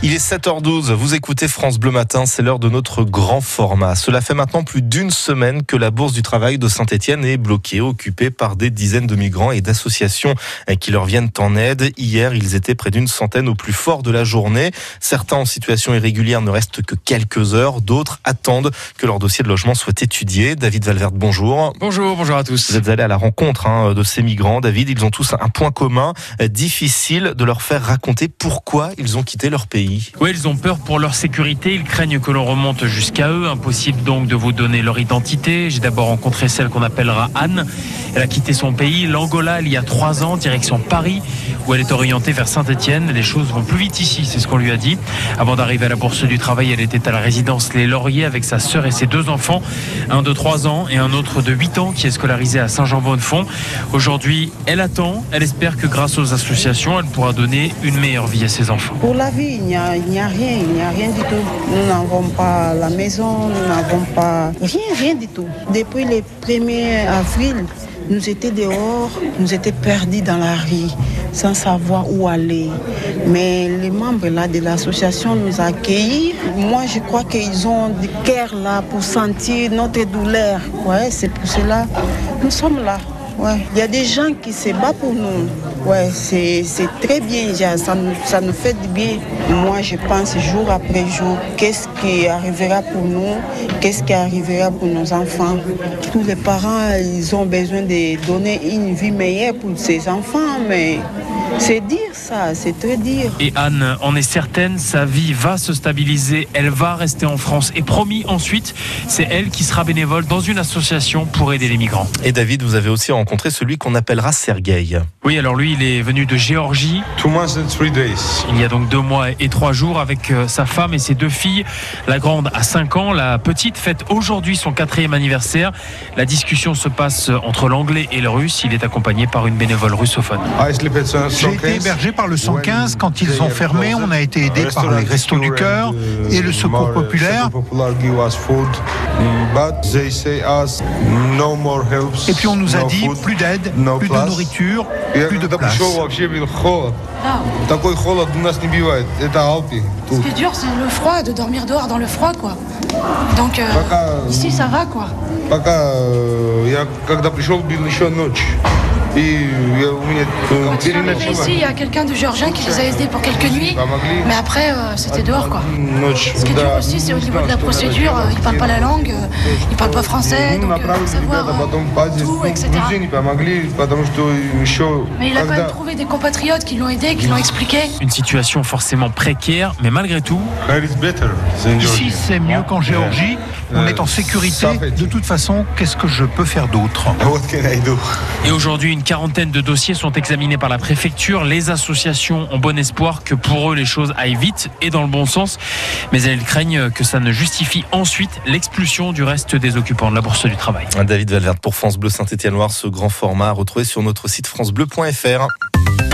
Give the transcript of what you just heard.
Il est 7h12, vous écoutez France Bleu Matin, c'est l'heure de notre grand format. Cela fait maintenant plus d'une semaine que la Bourse du Travail de Saint-Etienne est bloquée, occupée par des dizaines de migrants et d'associations qui leur viennent en aide. Hier, ils étaient près d'une centaine au plus fort de la journée. Certains en situation irrégulière ne restent que quelques heures, d'autres attendent que leur dossier de logement soit étudié. David Valverde, bonjour. Bonjour, bonjour à tous. Vous êtes allé à la rencontre hein, de ces migrants. David, ils ont tous un point commun, difficile de leur faire raconter pourquoi ils ont quitté leur pays. Oui, ils ont peur pour leur sécurité. Ils craignent que l'on remonte jusqu'à eux. Impossible donc de vous donner leur identité. J'ai d'abord rencontré celle qu'on appellera Anne. Elle a quitté son pays, l'Angola, il y a trois ans, direction Paris, où elle est orientée vers Saint-Etienne. Les choses vont plus vite ici, c'est ce qu'on lui a dit. Avant d'arriver à la Bourse du Travail, elle était à la résidence Les Lauriers avec sa sœur et ses deux enfants, un de trois ans et un autre de 8 ans qui est scolarisé à Saint-Jean-Bonnefond. Aujourd'hui, elle attend. Elle espère que grâce aux associations, elle pourra donner une meilleure vie à ses enfants. Pour la vie, il n'y a rien, il n'y a rien du tout. Nous n'avons pas la maison, nous n'avons pas rien, rien du tout. Depuis le 1er avril, nous étions dehors, nous étions perdus dans la rue, sans savoir où aller. Mais les membres là, de l'association nous accueillis. Moi, je crois qu'ils ont du cœur là pour sentir notre douleur. Ouais, c'est pour cela nous sommes là. Ouais. Il y a des gens qui se battent pour nous. Ouais, c'est très bien, ça nous, ça nous fait du bien. Moi, je pense jour après jour, qu'est-ce qui arrivera pour nous, qu'est-ce qui arrivera pour nos enfants. Tous les parents, ils ont besoin de donner une vie meilleure pour ces enfants, mais c'est dire ça, c'est te dire. Et Anne en est certaine, sa vie va se stabiliser, elle va rester en France. Et promis ensuite, c'est elle qui sera bénévole dans une association pour aider les migrants. Et David, vous avez aussi rencontré celui qu'on appellera Sergueï. Oui, alors lui, il est venu de Géorgie. Il y a donc deux mois et trois jours avec euh, sa femme et ses deux filles. La grande a 5 ans, la petite fête aujourd'hui son quatrième anniversaire. La discussion se passe entre l'anglais et le russe. Il est accompagné par une bénévole russophone. J'ai été hébergé par le 115 quand ils ont fermé. On a été aidé par les Restos du Cœur et le Secours Populaire. Et puis on nous a dit plus d'aide, plus de nourriture, plus de place. Ce qui est dur, c'est le froid, de dormir dehors dans le froid, quoi. Donc euh, ici, ça va, quoi. Ici, il y a quelqu'un de géorgien qui les a aidés pour quelques nuits, mais après, euh, c'était dehors, quoi. Ce qui est dur aussi, c'est au niveau de la procédure, euh, ils ne parlent pas la langue, euh, ils ne parlent pas français, donc il faut savoir tout, etc. Mais il a quand même trouvé des compatriotes qui l'ont aidé, qui l'ont expliqué. Une situation forcément précaire, mais malgré tout... Ici, c'est mieux qu'en Géorgie. On est en sécurité. De toute façon, qu'est-ce que je peux faire d'autre? Et aujourd'hui, une quarantaine de dossiers sont examinés par la préfecture. Les associations ont bon espoir que pour eux, les choses aillent vite et dans le bon sens. Mais elles craignent que ça ne justifie ensuite l'expulsion du reste des occupants de la Bourse du Travail. David Valverde pour France Bleu Saint-Étienne-Loire, ce grand format retrouvé sur notre site francebleu.fr.